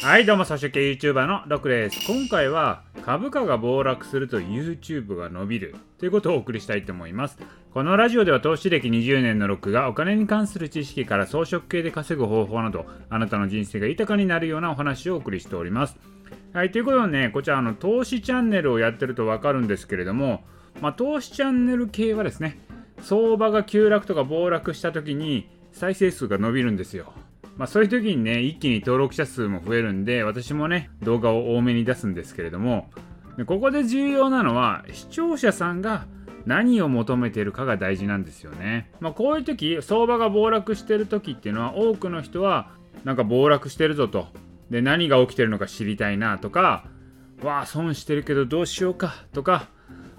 はいどうも、草食系 YouTuber のロクです。今回は株価が暴落すると YouTube が伸びるということをお送りしたいと思います。このラジオでは投資歴20年のロックがお金に関する知識から装飾系で稼ぐ方法など、あなたの人生が豊かになるようなお話をお送りしております。はい、ということでね、こちらあの投資チャンネルをやってるとわかるんですけれども、まあ、投資チャンネル系はですね、相場が急落とか暴落した時に再生数が伸びるんですよ。まあ、そういう時にね、一気に登録者数も増えるんで、私もね、動画を多めに出すんですけれども、ここで重要なのは、視聴者さんが何を求めてるかが大事なんですよね。まあ、こういう時、相場が暴落してる時っていうのは、多くの人は、なんか暴落してるぞと。で、何が起きてるのか知りたいなとか、わあ、損してるけどどうしようかとか、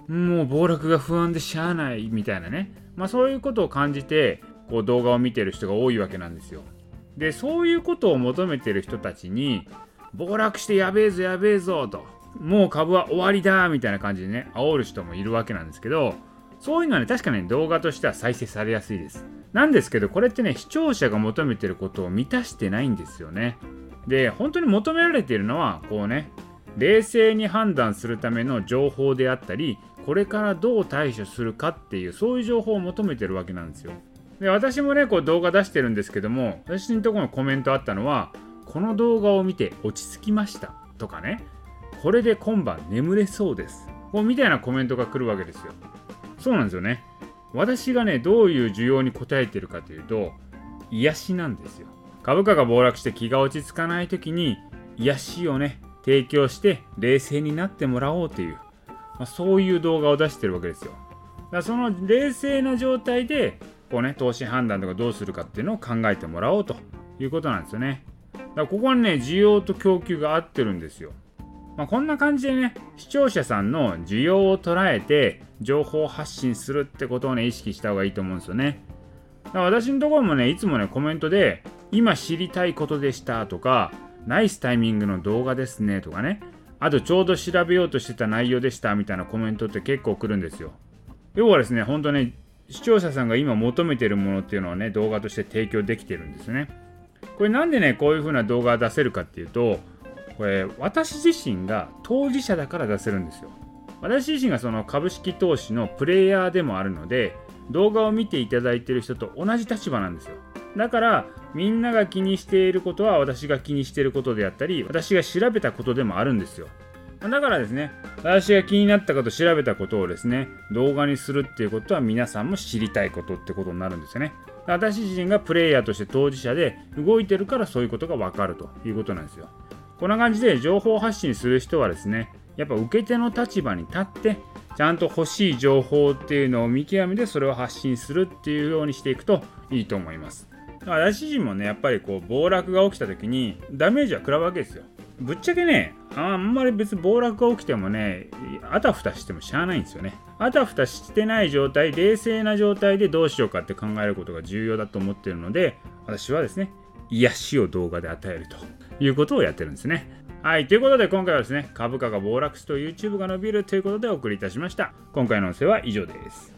もう暴落が不安でしゃあないみたいなね。まあ、そういうことを感じて、こう動画を見てる人が多いわけなんですよ。でそういうことを求めてる人たちに暴落してやべえぞやべえぞともう株は終わりだみたいな感じでね煽る人もいるわけなんですけどそういうのはね確かに動画としては再生されやすいです。なんですけどこれってね視聴者が求めてることを満たしてないんですよね。で本当に求められているのはこうね冷静に判断するための情報であったりこれからどう対処するかっていうそういう情報を求めてるわけなんですよ。で私もねこう動画出してるんですけども私のところのコメントあったのはこの動画を見て落ち着きましたとかねこれで今晩眠れそうですこうみたいなコメントが来るわけですよ。そうなんですよね。私がねどういう需要に応えてるかというと癒しなんですよ。株価が暴落して気が落ち着かない時に癒しをね提供して冷静になってもらおうという、まあ、そういう動画を出してるわけですよ。だからその冷静な状態でこうね、投資判断とかどうするかっていうのを考えてもらおうということなんですよね。だからここはね、需要と供給が合ってるんですよ。まあ、こんな感じでね、視聴者さんの需要を捉えて情報発信するってことをね、意識した方がいいと思うんですよね。だから私のところもね、いつもね、コメントで、今知りたいことでしたとか、ナイスタイミングの動画ですねとかね、あとちょうど調べようとしてた内容でしたみたいなコメントって結構来るんですよ。要はですね、本当ね、視聴者さんが今求めてるものっていうのをね、動画として提供できてるんですね。これなんでね、こういう風な動画を出せるかっていうと、これ私自身が当事者だから出せるんですよ。私自身がその株式投資のプレイヤーでもあるので、動画を見ていただいてる人と同じ立場なんですよ。だからみんなが気にしていることは私が気にしていることであったり私が調べたことでもあるんですよだからですね、私が気になったこと、調べたことをですね、動画にするっていうことは皆さんも知りたいことってことになるんですよね。私自身がプレイヤーとして当事者で動いてるからそういうことがわかるということなんですよ。こんな感じで情報発信する人はですね、やっぱ受け手の立場に立って、ちゃんと欲しい情報っていうのを見極めてそれを発信するっていうようにしていくといいと思います。私自身もね、やっぱりこう暴落が起きた時にダメージは食らうわけですよ。ぶっちゃけね、あんまり別に暴落が起きてもね、あたふたしてもしゃあないんですよね。あたふたしてない状態、冷静な状態でどうしようかって考えることが重要だと思ってるので、私はですね、癒しを動画で与えるということをやってるんですね。はい。ということで今回はですね、株価が暴落すると YouTube が伸びるということでお送りいたしました。今回の音声は以上です。